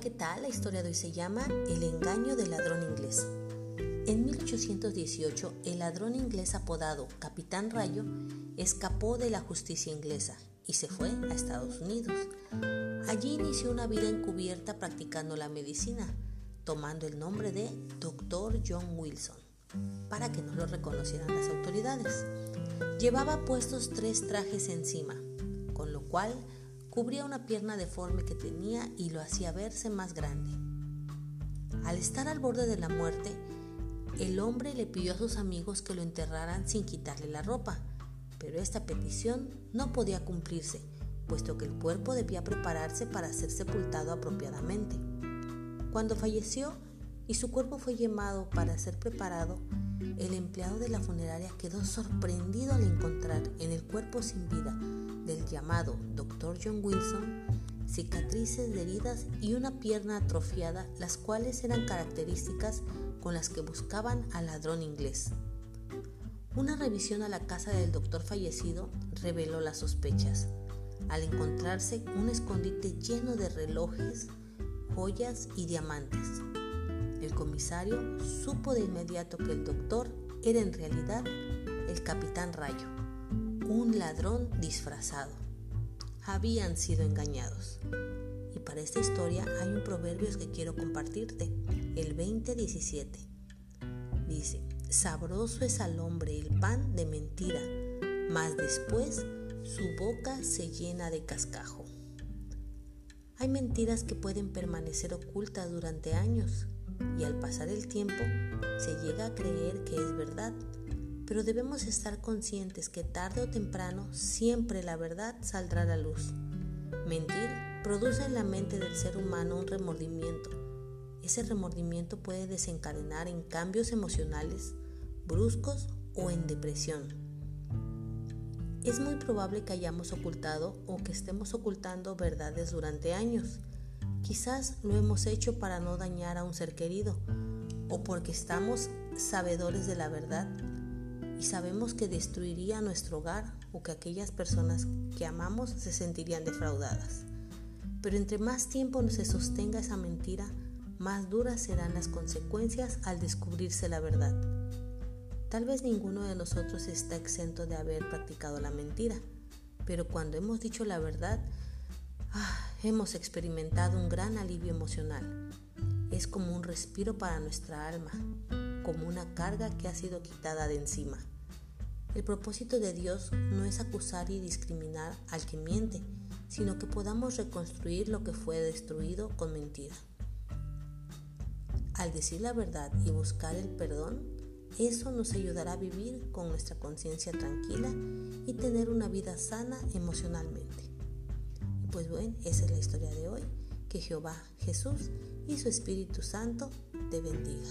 ¿qué tal? La historia de hoy se llama El engaño del ladrón inglés. En 1818, el ladrón inglés apodado Capitán Rayo escapó de la justicia inglesa y se fue a Estados Unidos. Allí inició una vida encubierta practicando la medicina, tomando el nombre de Dr. John Wilson, para que no lo reconocieran las autoridades. Llevaba puestos tres trajes encima, con lo cual cubría una pierna deforme que tenía y lo hacía verse más grande. Al estar al borde de la muerte, el hombre le pidió a sus amigos que lo enterraran sin quitarle la ropa, pero esta petición no podía cumplirse, puesto que el cuerpo debía prepararse para ser sepultado apropiadamente. Cuando falleció y su cuerpo fue llamado para ser preparado, el empleado de la funeraria quedó sorprendido al encontrar en el cuerpo sin vida del llamado Dr. John Wilson cicatrices de heridas y una pierna atrofiada, las cuales eran características con las que buscaban al ladrón inglés. Una revisión a la casa del doctor fallecido reveló las sospechas, al encontrarse un escondite lleno de relojes, joyas y diamantes. El comisario supo de inmediato que el doctor era en realidad el capitán Rayo, un ladrón disfrazado. Habían sido engañados. Y para esta historia hay un proverbio que quiero compartirte, el 2017. Dice, sabroso es al hombre el pan de mentira, mas después su boca se llena de cascajo. Hay mentiras que pueden permanecer ocultas durante años y al pasar el tiempo se llega a creer que es verdad, pero debemos estar conscientes que tarde o temprano siempre la verdad saldrá a la luz. Mentir produce en la mente del ser humano un remordimiento. Ese remordimiento puede desencadenar en cambios emocionales bruscos o en depresión. Es muy probable que hayamos ocultado o que estemos ocultando verdades durante años Quizás lo hemos hecho para no dañar a un ser querido o porque estamos sabedores de la verdad y sabemos que destruiría nuestro hogar o que aquellas personas que amamos se sentirían defraudadas. Pero entre más tiempo se sostenga esa mentira, más duras serán las consecuencias al descubrirse la verdad. Tal vez ninguno de nosotros está exento de haber practicado la mentira, pero cuando hemos dicho la verdad, ah, hemos experimentado un gran alivio emocional. Es como un respiro para nuestra alma, como una carga que ha sido quitada de encima. El propósito de Dios no es acusar y discriminar al que miente, sino que podamos reconstruir lo que fue destruido con mentira. Al decir la verdad y buscar el perdón, eso nos ayudará a vivir con nuestra conciencia tranquila y tener una vida sana emocionalmente. Pues bueno, esa es la historia de hoy. Que Jehová, Jesús y su Espíritu Santo te bendiga.